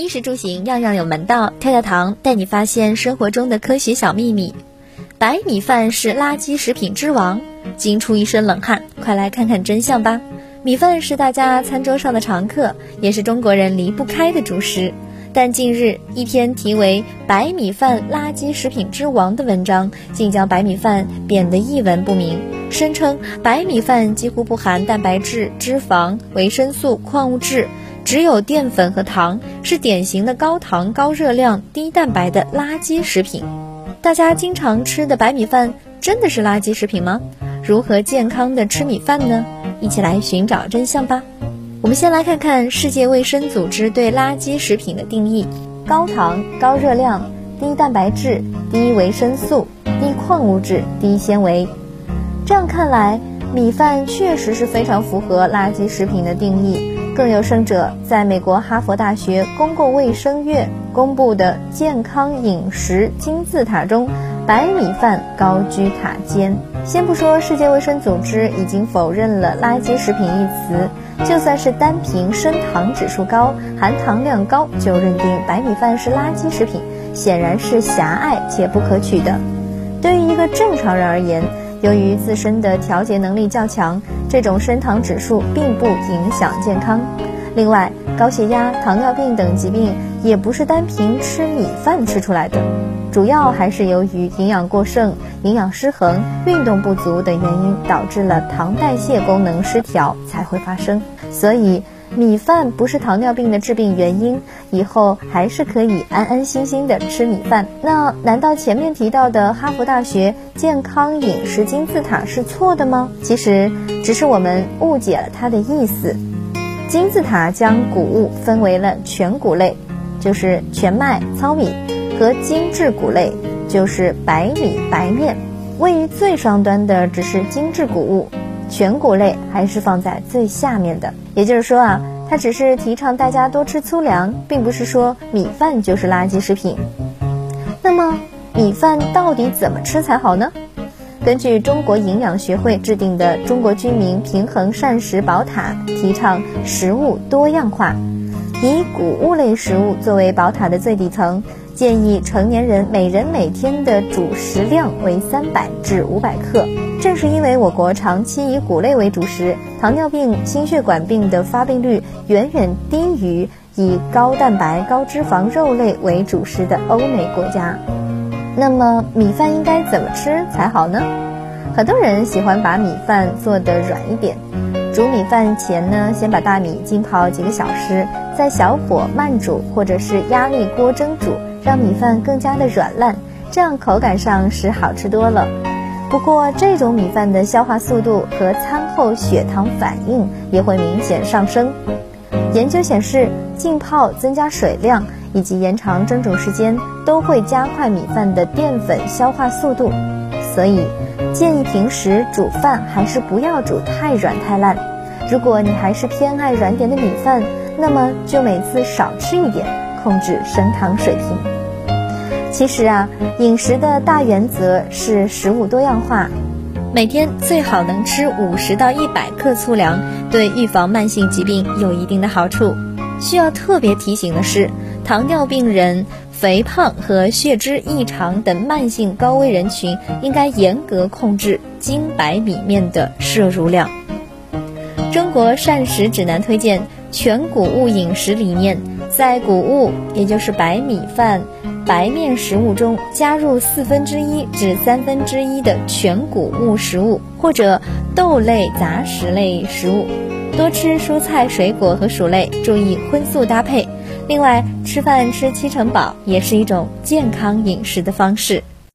衣食住行样样有门道，跳跳糖带你发现生活中的科学小秘密。白米饭是垃圾食品之王，惊出一身冷汗。快来看看真相吧！米饭是大家餐桌上的常客，也是中国人离不开的主食。但近日，一篇题为《白米饭垃圾食品之王》的文章，竟将白米饭贬得一文不名，声称白米饭几乎不含蛋白质、脂肪、维生素、矿物质。只有淀粉和糖，是典型的高糖、高热量、低蛋白的垃圾食品。大家经常吃的白米饭真的是垃圾食品吗？如何健康的吃米饭呢？一起来寻找真相吧。我们先来看看世界卫生组织对垃圾食品的定义：高糖、高热量、低蛋白质、低维生素、低矿物质、低纤维。这样看来，米饭确实是非常符合垃圾食品的定义。更有甚者，在美国哈佛大学公共卫生院公布的健康饮食金字塔中，白米饭高居塔尖。先不说世界卫生组织已经否认了“垃圾食品”一词，就算是单凭升糖指数高、含糖量高就认定白米饭是垃圾食品，显然是狭隘且不可取的。对于一个正常人而言，由于自身的调节能力较强，这种升糖指数并不影响健康。另外，高血压、糖尿病等疾病也不是单凭吃米饭吃出来的，主要还是由于营养过剩、营养失衡、运动不足等原因导致了糖代谢功能失调才会发生。所以。米饭不是糖尿病的致病原因，以后还是可以安安心心的吃米饭。那难道前面提到的哈佛大学健康饮食金字塔是错的吗？其实只是我们误解了它的意思。金字塔将谷物分为了全谷类，就是全麦、糙米，和精致谷类，就是白米、白面。位于最上端的只是精致谷物。全谷类还是放在最下面的，也就是说啊，它只是提倡大家多吃粗粮，并不是说米饭就是垃圾食品。那么米饭到底怎么吃才好呢？根据中国营养学会制定的《中国居民平衡膳食宝塔》，提倡食物多样化，以谷物类食物作为宝塔的最底层，建议成年人每人每天的主食量为三百至五百克。正是因为我国长期以谷类为主食，糖尿病、心血管病的发病率远远低于以高蛋白、高脂肪肉类为主食的欧美国家。那么米饭应该怎么吃才好呢？很多人喜欢把米饭做得软一点。煮米饭前呢，先把大米浸泡几个小时，在小火慢煮或者是压力锅蒸煮，让米饭更加的软烂，这样口感上是好吃多了。不过，这种米饭的消化速度和餐后血糖反应也会明显上升。研究显示，浸泡、增加水量以及延长蒸煮时间，都会加快米饭的淀粉消化速度。所以，建议平时煮饭还是不要煮太软太烂。如果你还是偏爱软点的米饭，那么就每次少吃一点，控制升糖水平。其实啊，饮食的大原则是食物多样化，每天最好能吃五十到一百克粗粮，对预防慢性疾病有一定的好处。需要特别提醒的是，糖尿病人、肥胖和血脂异常等慢性高危人群应该严格控制精白米面的摄入量。中国膳食指南推荐全谷物饮食理念，在谷物，也就是白米饭。白面食物中加入四分之一至三分之一的全谷物食物，或者豆类、杂食类食物，多吃蔬菜、水果和薯类，注意荤素搭配。另外，吃饭吃七成饱也是一种健康饮食的方式。